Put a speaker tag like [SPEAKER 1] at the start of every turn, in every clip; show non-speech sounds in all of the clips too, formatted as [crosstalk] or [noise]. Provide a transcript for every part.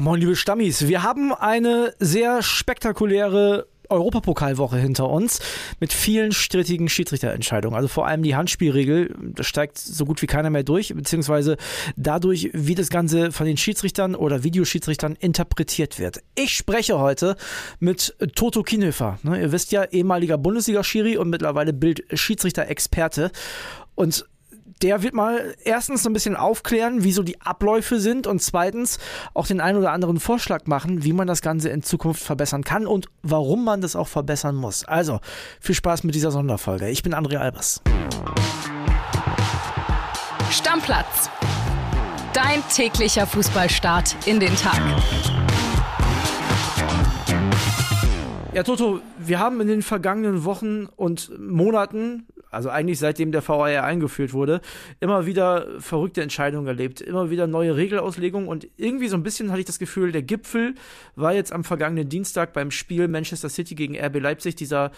[SPEAKER 1] Moin, liebe Stammis. Wir haben eine sehr spektakuläre Europapokalwoche hinter uns mit vielen strittigen Schiedsrichterentscheidungen. Also vor allem die Handspielregel, da steigt so gut wie keiner mehr durch, beziehungsweise dadurch, wie das Ganze von den Schiedsrichtern oder Videoschiedsrichtern interpretiert wird. Ich spreche heute mit Toto Kienhöfer. Ne, ihr wisst ja, ehemaliger Bundesliga-Schiri und mittlerweile Bild-Schiedsrichter-Experte. Und der wird mal erstens so ein bisschen aufklären, wie so die Abläufe sind und zweitens auch den einen oder anderen Vorschlag machen, wie man das Ganze in Zukunft verbessern kann und warum man das auch verbessern muss. Also, viel Spaß mit dieser Sonderfolge. Ich bin André Albers.
[SPEAKER 2] Stammplatz. Dein täglicher Fußballstart in den Tag.
[SPEAKER 1] Ja, Toto, wir haben in den vergangenen Wochen und Monaten also eigentlich seitdem der VAR eingeführt wurde, immer wieder verrückte Entscheidungen erlebt, immer wieder neue Regelauslegungen und irgendwie so ein bisschen hatte ich das Gefühl, der Gipfel war jetzt am vergangenen Dienstag beim Spiel Manchester City gegen RB Leipzig, dieser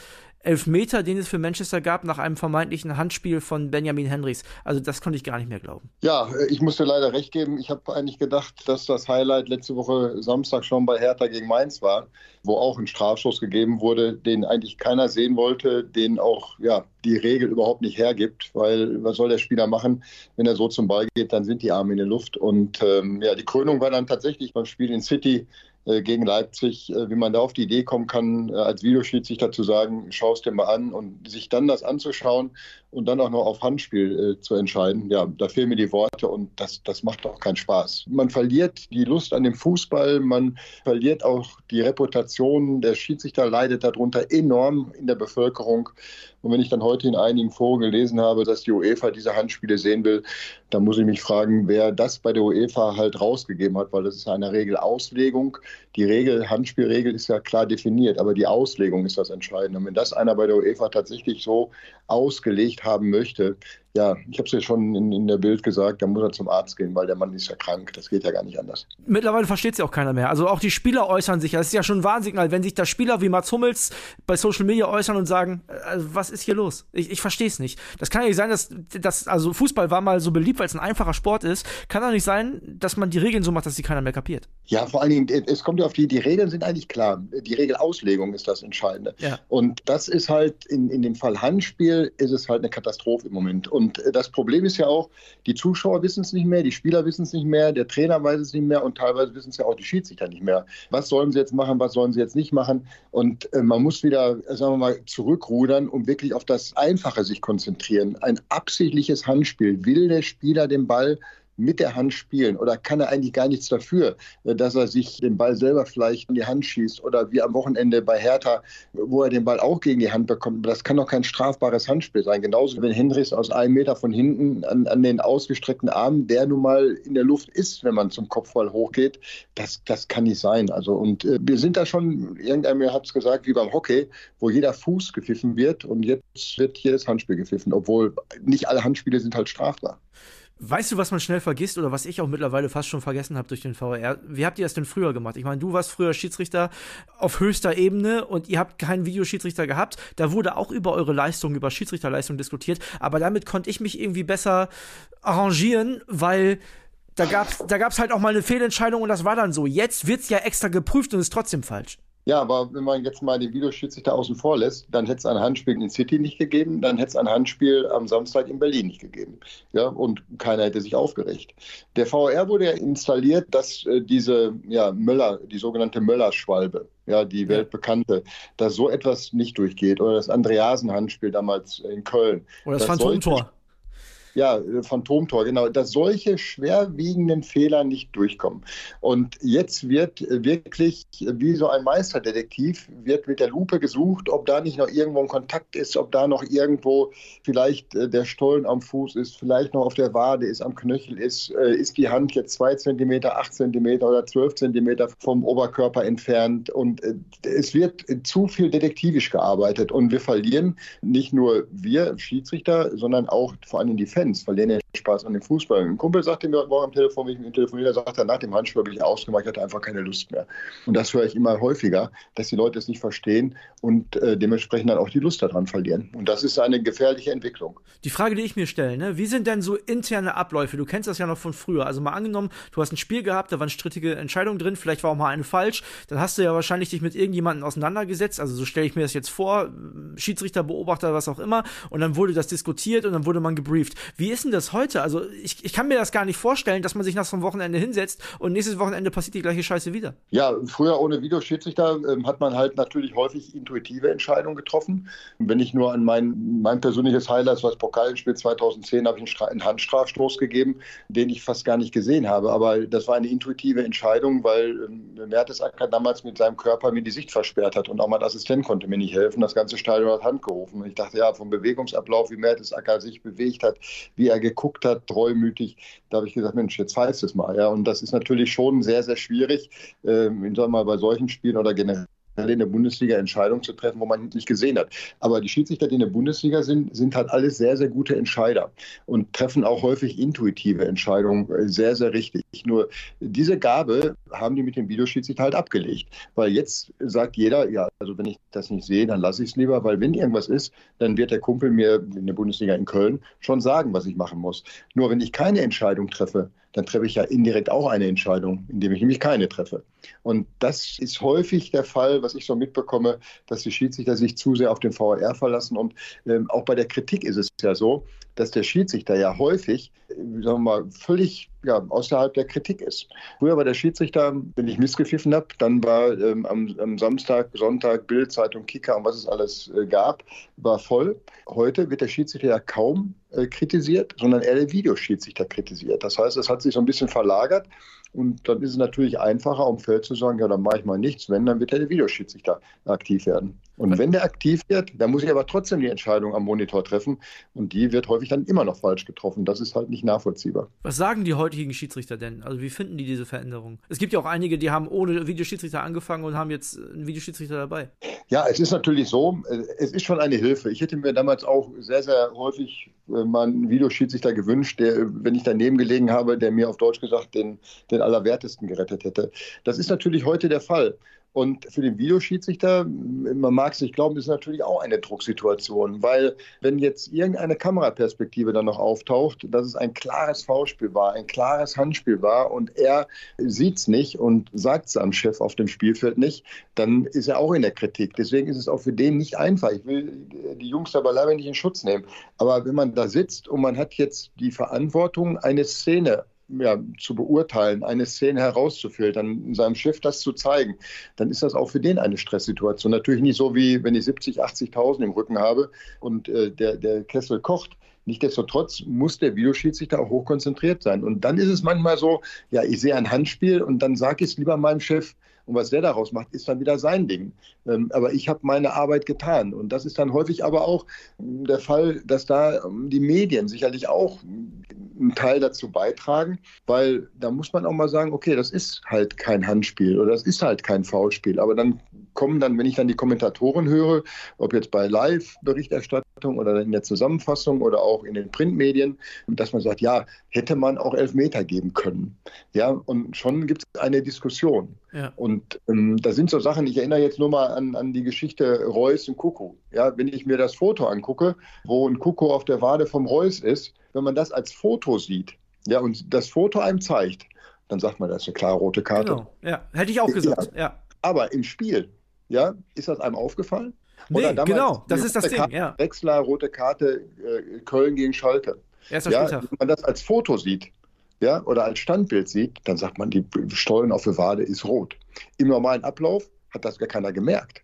[SPEAKER 1] Elfmeter, den es für Manchester gab, nach einem vermeintlichen Handspiel von Benjamin Henrys. Also das konnte ich gar nicht mehr glauben.
[SPEAKER 3] Ja, ich muss dir leider recht geben. Ich habe eigentlich gedacht, dass das Highlight letzte Woche Samstag schon bei Hertha gegen Mainz war, wo auch ein Strafschuss gegeben wurde, den eigentlich keiner sehen wollte, den auch ja, die Regel überhaupt nicht hergibt, weil was soll der Spieler machen, wenn er so zum Ball geht, dann sind die Arme in der Luft. Und ähm, ja, die Krönung war dann tatsächlich beim Spiel in City gegen Leipzig, äh, wie man da auf die Idee kommen kann, äh, als Videoschiedsrichter zu sagen, schau es dir mal an und sich dann das anzuschauen und dann auch noch auf Handspiel zu entscheiden. Ja, da fehlen mir die Worte und das, das macht auch keinen Spaß. Man verliert die Lust an dem Fußball, man verliert auch die Reputation. Der Schiedsrichter leidet darunter enorm in der Bevölkerung. Und wenn ich dann heute in einigen Foren gelesen habe, dass die UEFA diese Handspiele sehen will, dann muss ich mich fragen, wer das bei der UEFA halt rausgegeben hat, weil das ist eine Regelauslegung. Die Regel, Handspielregel ist ja klar definiert, aber die Auslegung ist das Entscheidende. Und wenn das einer bei der UEFA tatsächlich so ausgelegt haben möchte, ja, ich habe es ja schon in, in, der Bild gesagt, da muss er zum Arzt gehen, weil der Mann ist ja krank. Das geht ja gar nicht anders.
[SPEAKER 1] Mittlerweile versteht es ja auch keiner mehr. Also auch die Spieler äußern sich. Das ist ja schon ein Warnsignal, wenn sich da Spieler wie Mats Hummels bei Social Media äußern und sagen, äh, was ist hier los? Ich, ich verstehe es nicht. Das kann ja nicht sein, dass, dass also Fußball war mal so beliebt, weil es ein einfacher Sport ist. Kann doch nicht sein, dass man die Regeln so macht, dass sie keiner mehr kapiert.
[SPEAKER 3] Ja, vor allen Dingen, es kommt ja auf die, die Regeln sind eigentlich klar. Die Regelauslegung ist das Entscheidende. Ja. Und das ist halt in, in dem Fall Handspiel, ist es halt eine Katastrophe im Moment. Und das Problem Problem ist ja auch, die Zuschauer wissen es nicht mehr, die Spieler wissen es nicht mehr, der Trainer weiß es nicht mehr und teilweise wissen es ja auch die Schiedsrichter nicht mehr. Was sollen sie jetzt machen, was sollen sie jetzt nicht machen? Und äh, man muss wieder, sagen wir mal, zurückrudern und wirklich auf das Einfache sich konzentrieren. Ein absichtliches Handspiel. Will der Spieler den Ball mit der Hand spielen? Oder kann er eigentlich gar nichts dafür, äh, dass er sich den Ball selber vielleicht in die Hand schießt? Oder wie am Wochenende bei Hertha, wo er den Ball auch gegen die Hand bekommt. Das kann doch kein strafbares Handspiel sein. Genauso, wenn Hendricks aus einem Meter von hinten an, an den ausgestreckten Armen, der nun mal in der Luft ist, wenn man zum Kopfball hochgeht, das, das kann nicht sein. Also, und äh, wir sind da schon, irgendeiner hat es gesagt, wie beim Hockey, wo jeder Fuß gepfiffen wird und jetzt wird jedes Handspiel gepfiffen, obwohl nicht alle Handspiele sind halt strafbar.
[SPEAKER 1] Weißt du, was man schnell vergisst oder was ich auch mittlerweile fast schon vergessen habe durch den VR? Wie habt ihr das denn früher gemacht? Ich meine, du warst früher Schiedsrichter auf höchster Ebene und ihr habt keinen Videoschiedsrichter gehabt. Da wurde auch über eure Leistung, über Schiedsrichterleistung diskutiert, aber damit konnte ich mich irgendwie besser arrangieren, weil da gab's da gab's halt auch mal eine Fehlentscheidung und das war dann so. Jetzt wird's ja extra geprüft und ist trotzdem falsch.
[SPEAKER 3] Ja, aber wenn man jetzt mal den Videoschiedsrichter außen vor lässt, dann hätte es ein Handspiel in City nicht gegeben, dann hätte es ein Handspiel am Samstag in Berlin nicht gegeben. Ja, und keiner hätte sich aufgeregt. Der VR wurde ja installiert, dass äh, diese ja, Möller, die sogenannte Möller-Schwalbe, ja, die weltbekannte, dass so etwas nicht durchgeht. Oder das Andreasen-Handspiel damals in Köln.
[SPEAKER 1] Oder das Phantomtor.
[SPEAKER 3] Ja, Phantomtor, genau, dass solche schwerwiegenden Fehler nicht durchkommen. Und jetzt wird wirklich wie so ein Meisterdetektiv, wird mit der Lupe gesucht, ob da nicht noch irgendwo ein Kontakt ist, ob da noch irgendwo vielleicht äh, der Stollen am Fuß ist, vielleicht noch auf der Wade ist, am Knöchel ist, äh, ist die Hand jetzt zwei Zentimeter, acht Zentimeter oder zwölf Zentimeter vom Oberkörper entfernt. Und äh, es wird zu viel detektivisch gearbeitet. Und wir verlieren nicht nur wir Schiedsrichter, sondern auch vor allem die Fans Fans verlieren den Spaß an dem Fußball. Ein Kumpel sagte mir heute Morgen am Telefon, wenn ich mit ihm telefoniere, sagt er, nach dem Handspiel bin ich ausgemacht, ich hatte einfach keine Lust mehr. Und das höre ich immer häufiger, dass die Leute es nicht verstehen und äh, dementsprechend dann auch die Lust daran verlieren. Und das ist eine gefährliche Entwicklung.
[SPEAKER 1] Die Frage, die ich mir stelle, ne? wie sind denn so interne Abläufe? Du kennst das ja noch von früher. Also mal angenommen, du hast ein Spiel gehabt, da waren strittige Entscheidungen drin, vielleicht war auch mal eine falsch. Dann hast du ja wahrscheinlich dich mit irgendjemandem auseinandergesetzt. Also so stelle ich mir das jetzt vor, Schiedsrichter, Beobachter, was auch immer. Und dann wurde das diskutiert und dann wurde man gebrieft. Wie ist denn das heute? Also ich, ich kann mir das gar nicht vorstellen, dass man sich nach so einem Wochenende hinsetzt und nächstes Wochenende passiert die gleiche Scheiße wieder.
[SPEAKER 3] Ja, früher ohne Videoschiedsrichter äh, hat man halt natürlich häufig intuitive Entscheidungen getroffen. Wenn ich nur an mein, mein persönliches Highlight, was Pokalspiel 2010, habe ich einen Handstrafstoß gegeben, den ich fast gar nicht gesehen habe. Aber das war eine intuitive Entscheidung, weil ähm, Mertesacker damals mit seinem Körper mir die Sicht versperrt hat und auch mein Assistent konnte mir nicht helfen. Das ganze Stadion hat Hand gerufen. Ich dachte, ja, vom Bewegungsablauf, wie Mertesacker sich bewegt hat, wie er geguckt hat, treumütig, da habe ich gesagt, Mensch, jetzt heißt es mal. Ja, und das ist natürlich schon sehr, sehr schwierig, ähm, ich sag mal, bei solchen Spielen oder generell in der Bundesliga Entscheidungen zu treffen, wo man nicht gesehen hat. Aber die Schiedsrichter, die in der Bundesliga sind, sind halt alles sehr, sehr gute Entscheider und treffen auch häufig intuitive Entscheidungen äh, sehr, sehr richtig. Nur diese Gabe haben die mit dem Videoschiedsrichter halt abgelegt. Weil jetzt sagt jeder, ja, also wenn ich das nicht sehe, dann lasse ich es lieber, weil wenn irgendwas ist, dann wird der Kumpel mir in der Bundesliga in Köln schon sagen, was ich machen muss. Nur wenn ich keine Entscheidung treffe, dann treffe ich ja indirekt auch eine Entscheidung, indem ich nämlich keine treffe. Und das ist häufig der Fall, was ich so mitbekomme, dass die Schiedsrichter sich zu sehr auf den VAR verlassen. Und ähm, auch bei der Kritik ist es ja so, dass der Schiedsrichter ja häufig, äh, sagen wir mal, völlig ja, außerhalb der Kritik ist. Früher war der Schiedsrichter, wenn ich missgepfiffen habe, dann war ähm, am, am, Samstag, Sonntag Bild, Zeitung, Kicker und was es alles äh, gab, war voll. Heute wird der Schiedsrichter ja kaum kritisiert, sondern eher der Videoschiedsrichter kritisiert. Das heißt, es hat sich so ein bisschen verlagert. Und dann ist es natürlich einfacher, um Feld zu sagen, ja, dann mache ich mal nichts. Wenn, dann wird der Videoschiedsrichter aktiv werden. Und wenn der aktiv wird, dann muss ich aber trotzdem die Entscheidung am Monitor treffen. Und die wird häufig dann immer noch falsch getroffen. Das ist halt nicht nachvollziehbar.
[SPEAKER 1] Was sagen die heutigen Schiedsrichter denn? Also wie finden die diese Veränderung? Es gibt ja auch einige, die haben ohne Videoschiedsrichter angefangen und haben jetzt einen Videoschiedsrichter dabei.
[SPEAKER 3] Ja, es ist natürlich so, äh, es ist schon eine Hilfe. Ich hätte mir damals auch sehr, sehr häufig äh, mal einen Videoschiedsrichter gewünscht, der, wenn ich daneben gelegen habe, der mir auf Deutsch gesagt den, den Allerwertesten gerettet hätte. Das ist natürlich heute der Fall. Und für den Videoschiedsrichter, man mag es nicht glauben, ist natürlich auch eine Drucksituation, weil wenn jetzt irgendeine Kameraperspektive dann noch auftaucht, dass es ein klares Foulspiel war, ein klares Handspiel war und er sieht es nicht und sagt es am Chef auf dem Spielfeld nicht, dann ist er auch in der Kritik. Deswegen ist es auch für den nicht einfach. Ich will die Jungs da beileibe nicht in Schutz nehmen. Aber wenn man da sitzt und man hat jetzt die Verantwortung, eine Szene ja, zu beurteilen, eine Szene herauszufiltern, seinem Chef das zu zeigen, dann ist das auch für den eine Stresssituation. Natürlich nicht so, wie wenn ich 70, 80.000 im Rücken habe und äh, der, der Kessel kocht. Nichtsdestotrotz muss der Videoschiedsrichter auch hochkonzentriert sein. Und dann ist es manchmal so, ja, ich sehe ein Handspiel und dann sage ich es lieber meinem Chef, und was der daraus macht, ist dann wieder sein Ding. Ähm, aber ich habe meine Arbeit getan. Und das ist dann häufig aber auch der Fall, dass da ähm, die Medien sicherlich auch einen Teil dazu beitragen, weil da muss man auch mal sagen, okay, das ist halt kein Handspiel oder das ist halt kein Foulspiel. Aber dann kommen dann, wenn ich dann die Kommentatoren höre, ob jetzt bei Live-Berichterstattung oder in der Zusammenfassung oder auch in den Printmedien, dass man sagt, ja, hätte man auch Elfmeter geben können. Ja, und schon gibt es eine Diskussion. Ja. Und ähm, da sind so Sachen, ich erinnere jetzt nur mal an, an die Geschichte Reus und Kuckuck. Ja, wenn ich mir das Foto angucke, wo ein Kuckuck auf der Wade vom Reus ist, wenn man das als Foto sieht, ja, und das Foto einem zeigt, dann sagt man, das ist eine klare rote Karte.
[SPEAKER 1] Genau, ja, hätte ich auch gesagt, ja. ja.
[SPEAKER 3] Aber im Spiel, ja, ist das einem aufgefallen?
[SPEAKER 1] Nee, genau, das ist das Ding,
[SPEAKER 3] Karte, ja. Wechsler, rote Karte, äh, Köln gegen Schalke. Erster ja, Spieltag. Wenn man das als Foto sieht, ja, oder als Standbild sieht, dann sagt man, die Stollen auf der Wade ist rot. Im normalen Ablauf hat das gar keiner gemerkt.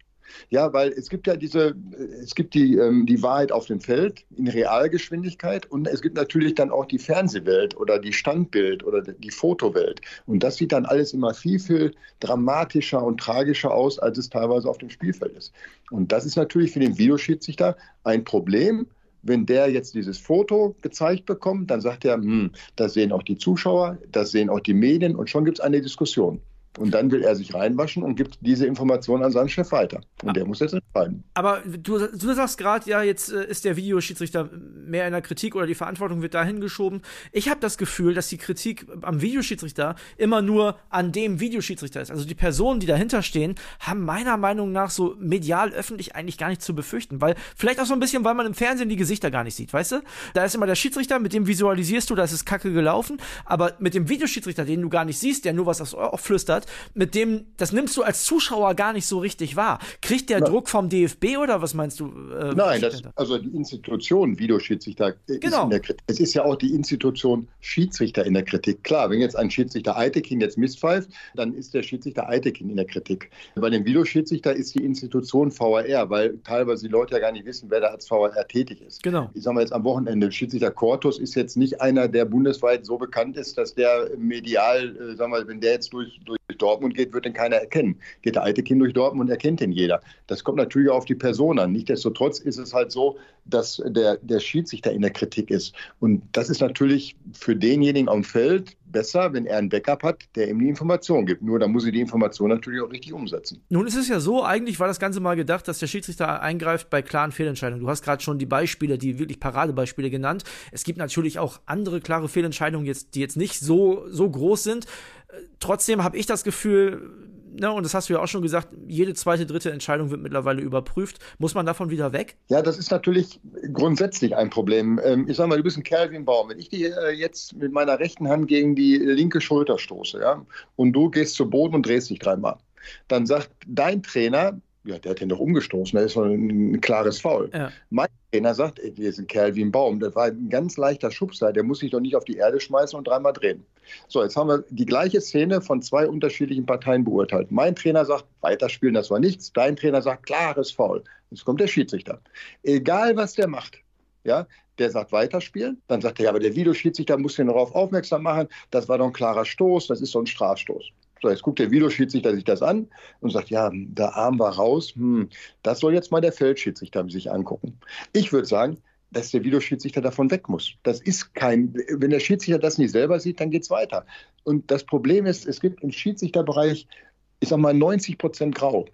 [SPEAKER 3] Ja, weil es gibt ja diese, es gibt die, ähm, die Wahrheit auf dem Feld in Realgeschwindigkeit und es gibt natürlich dann auch die Fernsehwelt oder die Standbild oder die Fotowelt. Und das sieht dann alles immer viel, viel dramatischer und tragischer aus, als es teilweise auf dem Spielfeld ist. Und das ist natürlich für den Videoschiedsrichter ein Problem, wenn der jetzt dieses Foto gezeigt bekommt, dann sagt er, hm, das sehen auch die Zuschauer, das sehen auch die Medien und schon gibt es eine Diskussion. Und dann will er sich reinwaschen und gibt diese Information an seinen Chef weiter. Und der muss jetzt entscheiden.
[SPEAKER 1] Aber du, du sagst gerade, ja, jetzt äh, ist der Videoschiedsrichter mehr in der Kritik oder die Verantwortung wird dahin geschoben. Ich habe das Gefühl, dass die Kritik am Videoschiedsrichter immer nur an dem Videoschiedsrichter ist. Also die Personen, die dahinter stehen, haben meiner Meinung nach so medial öffentlich eigentlich gar nicht zu befürchten. Weil, vielleicht auch so ein bisschen, weil man im Fernsehen die Gesichter gar nicht sieht, weißt du? Da ist immer der Schiedsrichter, mit dem visualisierst du, da ist kacke gelaufen. Aber mit dem Videoschiedsrichter, den du gar nicht siehst, der nur was aufs Ohr flüstert, mit dem, das nimmst du als Zuschauer gar nicht so richtig wahr. Kriegt der Na. Druck vom DFB oder was meinst du?
[SPEAKER 3] Äh, Nein, das, also die Institution Videoschiedsrichter genau. ist in der Kritik. Es ist ja auch die Institution Schiedsrichter in der Kritik. Klar, wenn jetzt ein Schiedsrichter Eitekin jetzt misspfeift, dann ist der Schiedsrichter Eitekin in der Kritik. Bei dem Videoschiedsrichter ist die Institution VAR, weil teilweise die Leute ja gar nicht wissen, wer da als VAR tätig ist. Genau. Ich sage mal jetzt am Wochenende, Schiedsrichter Cortus ist jetzt nicht einer, der bundesweit so bekannt ist, dass der medial, äh, sagen wir, wenn der jetzt durch, durch Dortmund geht, wird den keiner erkennen. Geht der alte Kind durch Dortmund, erkennt den jeder. Das kommt natürlich auf die Person an. Nichtsdestotrotz ist es halt so, dass der, der Schiedsrichter in der Kritik ist. Und das ist natürlich für denjenigen am Feld besser, wenn er ein Backup hat, der ihm die Information gibt. Nur da muss er die Information natürlich auch richtig umsetzen.
[SPEAKER 1] Nun ist es ja so, eigentlich war das Ganze mal gedacht, dass der Schiedsrichter eingreift bei klaren Fehlentscheidungen. Du hast gerade schon die Beispiele, die wirklich Paradebeispiele genannt. Es gibt natürlich auch andere klare Fehlentscheidungen, jetzt, die jetzt nicht so, so groß sind. Trotzdem habe ich das Gefühl, ne, und das hast du ja auch schon gesagt, jede zweite, dritte Entscheidung wird mittlerweile überprüft. Muss man davon wieder weg?
[SPEAKER 3] Ja, das ist natürlich grundsätzlich ein Problem. Ähm, ich sage mal, du bist ein Kerl wie ein Baum. Wenn ich dir äh, jetzt mit meiner rechten Hand gegen die linke Schulter stoße, ja, und du gehst zu Boden und drehst dich dreimal, dann sagt dein Trainer, ja, der hat den doch umgestoßen, das ist doch ein, ein klares Foul. Ja. Mein Trainer sagt, ey, wir sind ein Kerl wie ein Baum, das war ein ganz leichter Schubser, der muss sich doch nicht auf die Erde schmeißen und dreimal drehen. So, jetzt haben wir die gleiche Szene von zwei unterschiedlichen Parteien beurteilt. Mein Trainer sagt, weiterspielen, das war nichts. Dein Trainer sagt, klares Foul. Jetzt kommt der Schiedsrichter. Egal, was der macht, ja, der sagt weiterspielen. Dann sagt er, ja, aber der Videoschiedsrichter muss den darauf aufmerksam machen. Das war doch ein klarer Stoß, das ist so ein Strafstoß. Jetzt guckt der Videoschiedsrichter sich das an und sagt, ja, der Arm war raus. Hm, das soll jetzt mal der Feldschiedsrichter sich angucken. Ich würde sagen, dass der Videoschiedsrichter davon weg muss. Das ist kein, wenn der Schiedsrichter das nicht selber sieht, dann geht es weiter. Und das Problem ist, es gibt im Schiedsrichterbereich, ich sag mal, 90 Prozent grau.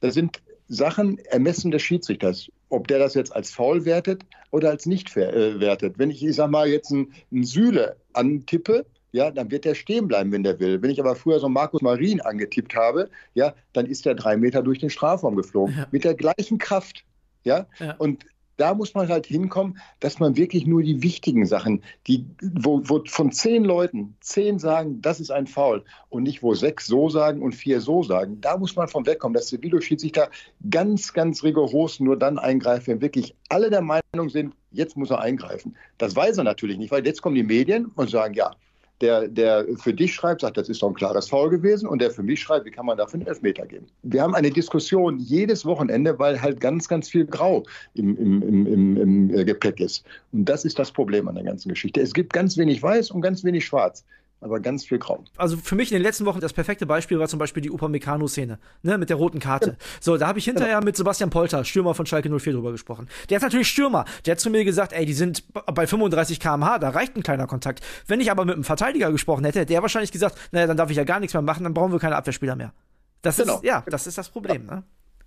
[SPEAKER 3] Da sind Sachen Ermessen des Schiedsrichters, ob der das jetzt als faul wertet oder als nicht äh, wertet. Wenn ich, ich sag mal, jetzt einen Sühle antippe, ja, dann wird der stehen bleiben, wenn der will. Wenn ich aber früher so Markus Marin angetippt habe, ja, dann ist der drei Meter durch den Strafraum geflogen. Ja. Mit der gleichen Kraft. Ja? ja. Und da muss man halt hinkommen, dass man wirklich nur die wichtigen Sachen, die, wo, wo von zehn Leuten zehn sagen, das ist ein Foul und nicht wo sechs so sagen und vier so sagen, da muss man von wegkommen, dass der Videoschiedsrichter ganz, ganz rigoros nur dann eingreift, wenn wirklich alle der Meinung sind, jetzt muss er eingreifen. Das weiß er natürlich nicht, weil jetzt kommen die Medien und sagen, ja, der, der für dich schreibt, sagt, das ist doch ein klares Foul gewesen und der für mich schreibt, wie kann man dafür einen Elfmeter geben? Wir haben eine Diskussion jedes Wochenende, weil halt ganz, ganz viel Grau im, im, im, im, im Gepäck ist. Und das ist das Problem an der ganzen Geschichte. Es gibt ganz wenig Weiß und ganz wenig Schwarz aber ganz viel Grau.
[SPEAKER 1] Also für mich in den letzten Wochen das perfekte Beispiel war zum Beispiel die Upamecano-Szene, ne, mit der roten Karte. Ja. So, da habe ich hinterher ja. mit Sebastian Polter, Stürmer von Schalke 04, drüber gesprochen. Der ist natürlich Stürmer. Der hat zu mir gesagt, ey, die sind bei 35 km/h, da reicht ein kleiner Kontakt. Wenn ich aber mit einem Verteidiger gesprochen hätte, hätte der wahrscheinlich gesagt, naja, dann darf ich ja gar nichts mehr machen, dann brauchen wir keine Abwehrspieler mehr. Das genau. ist, ja, das ist das Problem, ja. ne?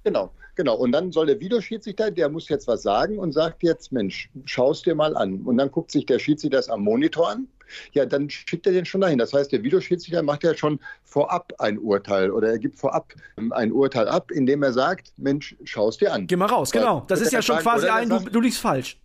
[SPEAKER 3] Genau, genau. Und dann soll der Videoschiedsrichter, der muss jetzt was sagen und sagt jetzt, Mensch, schaust dir mal an. Und dann guckt sich der Schiedsrichter das am Monitor an. Ja, dann schickt er den schon dahin. Das heißt, der Videoschiedsrichter macht ja schon vorab ein Urteil oder er gibt vorab ein Urteil ab, indem er sagt, Mensch, schaust dir an.
[SPEAKER 1] Geh mal raus, genau. Das ist ja schon quasi ein, du, du liegst falsch.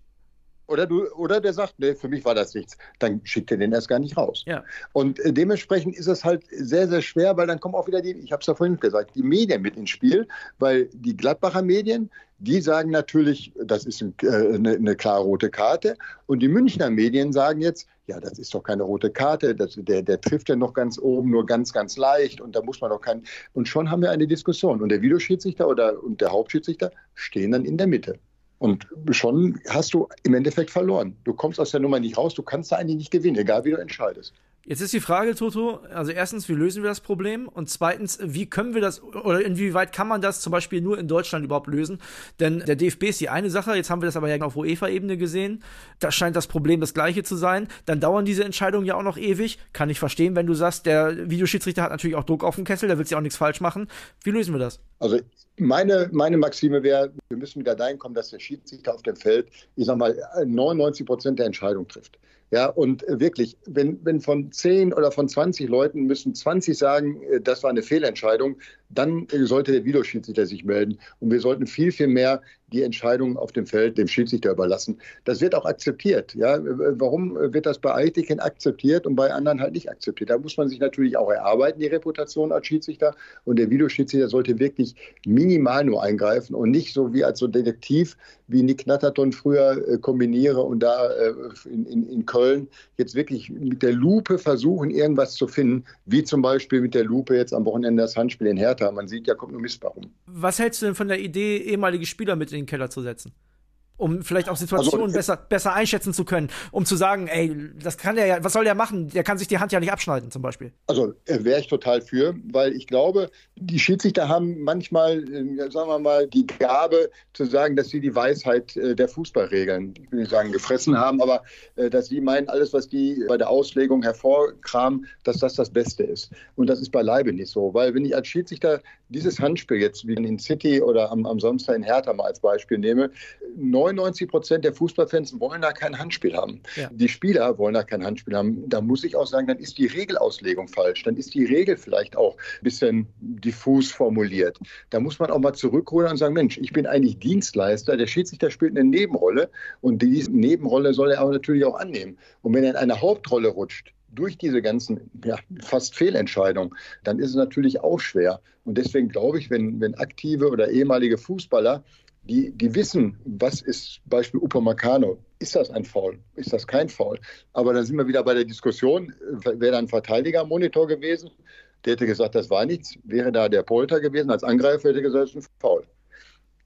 [SPEAKER 3] Oder, du, oder der sagt, nee, für mich war das nichts. Dann schickt er den erst gar nicht raus. Ja. Und äh, dementsprechend ist es halt sehr, sehr schwer, weil dann kommen auch wieder die, ich habe es ja vorhin gesagt, die Medien mit ins Spiel, weil die Gladbacher Medien, die sagen natürlich, das ist ein, äh, eine, eine klare rote Karte. Und die Münchner Medien sagen jetzt, ja, das ist doch keine rote Karte, das, der, der trifft ja noch ganz oben, nur ganz, ganz leicht und da muss man doch kein. Und schon haben wir eine Diskussion. Und der Videoschiedsrichter oder und der Hauptschiedsrichter stehen dann in der Mitte. Und schon hast du im Endeffekt verloren. Du kommst aus der Nummer nicht raus, du kannst da eigentlich nicht gewinnen, egal wie du entscheidest.
[SPEAKER 1] Jetzt ist die Frage, Toto, also erstens, wie lösen wir das Problem? Und zweitens, wie können wir das oder inwieweit kann man das zum Beispiel nur in Deutschland überhaupt lösen? Denn der DFB ist die eine Sache, jetzt haben wir das aber ja auf UEFA-Ebene gesehen. Da scheint das Problem das gleiche zu sein. Dann dauern diese Entscheidungen ja auch noch ewig. Kann ich verstehen, wenn du sagst, der Videoschiedsrichter hat natürlich auch Druck auf dem Kessel, der will sich auch nichts falsch machen. Wie lösen wir das?
[SPEAKER 3] Also meine, meine Maxime wäre, wir müssen wieder dahin kommen, dass der Schiedsrichter auf dem Feld, ich sag mal, 99 Prozent der Entscheidung trifft. Ja, und wirklich, wenn, wenn von 10 oder von 20 Leuten müssen 20 sagen, äh, das war eine Fehlentscheidung, dann sollte der Videoschiedsrichter sich melden. Und wir sollten viel, viel mehr die Entscheidungen auf dem Feld dem Schiedsrichter überlassen. Das wird auch akzeptiert. Ja? Warum wird das bei Eitiken akzeptiert und bei anderen halt nicht akzeptiert? Da muss man sich natürlich auch erarbeiten, die Reputation als Schiedsrichter. Und der Videoschiedsrichter sollte wirklich minimal nur eingreifen und nicht so wie als so Detektiv, wie Nick Natterton früher äh, kombiniere und da äh, in, in, in Köln jetzt wirklich mit der Lupe versuchen, irgendwas zu finden, wie zum Beispiel mit der Lupe jetzt am Wochenende das Handspiel in Hertha. Man sieht, ja kommt nur Mist rum.
[SPEAKER 1] Was hältst du denn von der Idee, ehemalige Spieler mit in den Keller zu setzen? Um vielleicht auch Situationen also, besser, besser einschätzen zu können, um zu sagen, ey, das kann der ja, was soll der machen? Der kann sich die Hand ja nicht abschneiden, zum Beispiel.
[SPEAKER 3] Also äh, wäre ich total für, weil ich glaube, die Schiedsrichter haben manchmal, äh, sagen wir mal, die Gabe zu sagen, dass sie die Weisheit äh, der Fußballregeln, ich will nicht sagen gefressen haben, aber dass sie meinen, alles, was die bei der Auslegung hervorkramen, dass das das Beste ist. Und das ist beileibe nicht so, weil wenn ich als Schiedsrichter dieses Handspiel jetzt wie in City oder am, am Samstag in Hertha mal als Beispiel nehme, 99 Prozent der Fußballfans wollen da kein Handspiel haben. Ja. Die Spieler wollen da kein Handspiel haben. Da muss ich auch sagen, dann ist die Regelauslegung falsch. Dann ist die Regel vielleicht auch ein bisschen diffus formuliert. Da muss man auch mal zurückholen und sagen, Mensch, ich bin eigentlich Dienstleister. Der Schiedsrichter spielt eine Nebenrolle und diese Nebenrolle soll er aber natürlich auch annehmen. Und wenn er in eine Hauptrolle rutscht, durch diese ganzen ja, fast Fehlentscheidungen, dann ist es natürlich auch schwer. Und deswegen glaube ich, wenn, wenn aktive oder ehemalige Fußballer die, die wissen, was ist Beispiel Upamecano. Ist das ein Foul? Ist das kein Foul? Aber dann sind wir wieder bei der Diskussion, wäre da ein Verteidiger Monitor gewesen, der hätte gesagt, das war nichts. Wäre da der Polter gewesen als Angreifer, hätte gesagt, das ist ein Foul.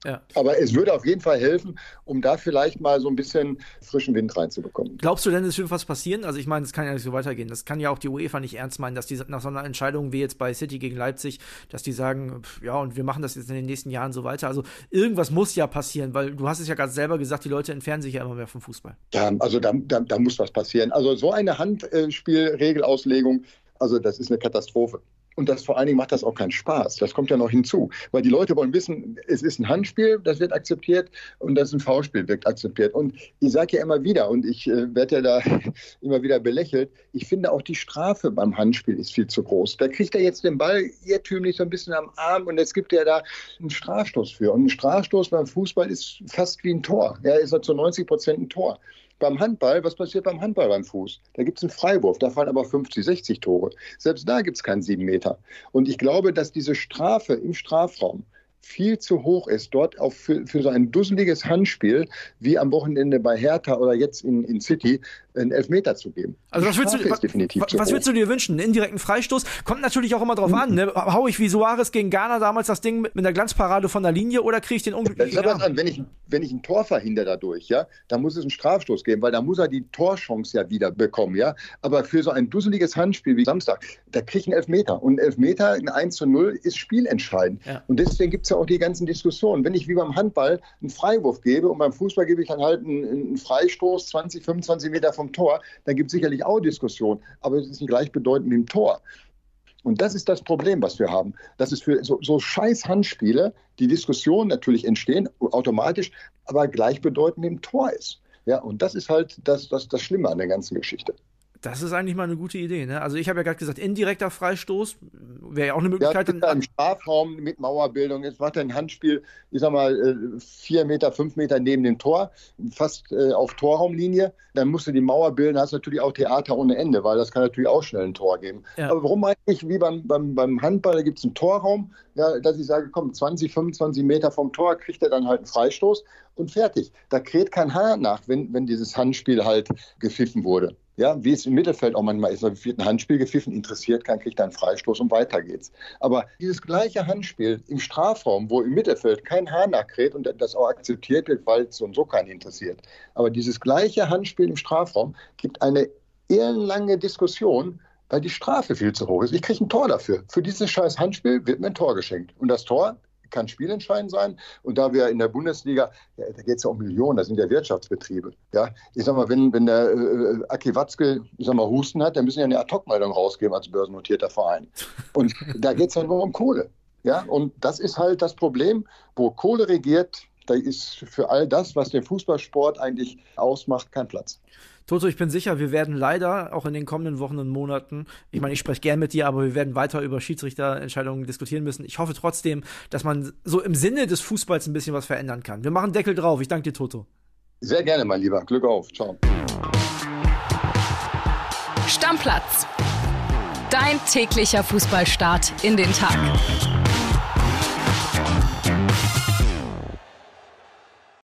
[SPEAKER 3] Ja. Aber es würde auf jeden Fall helfen, um da vielleicht mal so ein bisschen frischen Wind reinzubekommen.
[SPEAKER 1] Glaubst du denn, es wird was passieren? Also ich meine, es kann ja nicht so weitergehen. Das kann ja auch die UEFA nicht ernst meinen, dass die nach so einer Entscheidung wie jetzt bei City gegen Leipzig, dass die sagen, ja, und wir machen das jetzt in den nächsten Jahren so weiter. Also irgendwas muss ja passieren, weil du hast es ja gerade selber gesagt, die Leute entfernen sich ja immer mehr vom Fußball.
[SPEAKER 3] Ja, also da, da, da muss was passieren. Also so eine Handspielregelauslegung, also das ist eine Katastrophe. Und das vor allen Dingen macht das auch keinen Spaß. Das kommt ja noch hinzu. Weil die Leute wollen wissen, es ist ein Handspiel, das wird akzeptiert und das ist ein V-Spiel, wird akzeptiert. Und ich sage ja immer wieder, und ich äh, werde ja da [laughs] immer wieder belächelt, ich finde auch die Strafe beim Handspiel ist viel zu groß. Da kriegt er jetzt den Ball irrtümlich so ein bisschen am Arm und jetzt gibt er da einen Strafstoß für. Und ein Strafstoß beim Fußball ist fast wie ein Tor. Er ist ja zu 90 Prozent ein Tor. Beim Handball, was passiert beim Handball beim Fuß? Da gibt es einen Freiwurf, da fallen aber 50, 60 Tore. Selbst da gibt es keinen 7 Meter. Und ich glaube, dass diese Strafe im Strafraum viel zu hoch ist, dort auch für, für so ein dusseliges Handspiel wie am Wochenende bei Hertha oder jetzt in, in City einen Elfmeter zu geben.
[SPEAKER 1] Also was, würdest du, was, was würdest du, dir wünschen? Einen indirekten Freistoß? Kommt natürlich auch immer drauf mhm. an. Ne? Hau ich wie Suarez gegen Ghana damals das Ding mit, mit einer Glanzparade von der Linie oder kriege ich den unglücklichen
[SPEAKER 3] das an, wenn ich, wenn ich ein Tor verhindere dadurch, ja, dann muss es einen Strafstoß geben, weil da muss er die Torchance ja wieder bekommen, ja. Aber für so ein dusseliges Handspiel wie Samstag, da kriege ich einen Elfmeter. Und ein Elfmeter, ein 1 zu 0, ist spielentscheidend. Ja. Und deswegen gibt es ja auch die ganzen Diskussionen. Wenn ich wie beim Handball einen Freiwurf gebe und beim Fußball gebe ich dann halt einen, einen Freistoß 20, 25 Meter vom Tor, dann gibt es sicherlich auch Diskussionen, aber es ist nicht gleichbedeutend mit dem Tor. Und das ist das Problem, was wir haben. Das ist für so, so scheiß Handspiele die Diskussionen natürlich entstehen, automatisch, aber gleichbedeutend mit dem Tor ist. Ja, und das ist halt das, das, das Schlimme an der ganzen Geschichte.
[SPEAKER 1] Das ist eigentlich mal eine gute Idee, ne? Also ich habe ja gerade gesagt, indirekter Freistoß wäre ja auch eine Möglichkeit.
[SPEAKER 3] Ja, im Strafraum mit Mauerbildung. Jetzt macht er ein Handspiel, ich sag mal, äh, vier Meter, fünf Meter neben dem Tor, fast äh, auf Torraumlinie. Dann musst du die Mauer bilden, hast natürlich auch Theater ohne Ende, weil das kann natürlich auch schnell ein Tor geben. Ja. Aber warum eigentlich, wie beim, beim, beim Handball, da gibt es einen Torraum, ja, dass ich sage, komm, 20, 25 Meter vom Tor kriegt er dann halt einen Freistoß und fertig. Da kräht kein Haar nach, wenn, wenn dieses Handspiel halt gepfiffen wurde. Ja, wie es im Mittelfeld auch manchmal ist, da wird ein Handspiel gepfiffen, interessiert keinen, kriegt einen Freistoß und weiter geht's. Aber dieses gleiche Handspiel im Strafraum, wo im Mittelfeld kein Haar nachkräht und das auch akzeptiert wird, weil es so und so keinen interessiert. Aber dieses gleiche Handspiel im Strafraum gibt eine ellenlange Diskussion, weil die Strafe viel zu hoch ist. Ich kriege ein Tor dafür. Für dieses scheiß Handspiel wird mir ein Tor geschenkt. Und das Tor kann spielentscheidend sein. Und da wir in der Bundesliga, ja, da geht es ja um Millionen, das sind ja Wirtschaftsbetriebe. Ja, ich sag mal, wenn, wenn der äh, Aki Watzke, ich sag mal, Husten hat, dann müssen ja eine Ad-Hoc-Meldung rausgeben als börsennotierter Verein. Und [laughs] da geht es ja nur um Kohle. Ja, und das ist halt das Problem, wo Kohle regiert, da ist für all das, was den Fußballsport eigentlich ausmacht, kein Platz.
[SPEAKER 1] Toto, ich bin sicher, wir werden leider auch in den kommenden Wochen und Monaten, ich meine, ich spreche gern mit dir, aber wir werden weiter über Schiedsrichterentscheidungen diskutieren müssen. Ich hoffe trotzdem, dass man so im Sinne des Fußballs ein bisschen was verändern kann. Wir machen Deckel drauf. Ich danke dir, Toto.
[SPEAKER 3] Sehr gerne, mein Lieber. Glück auf. Ciao.
[SPEAKER 2] Stammplatz. Dein täglicher Fußballstart in den Tag.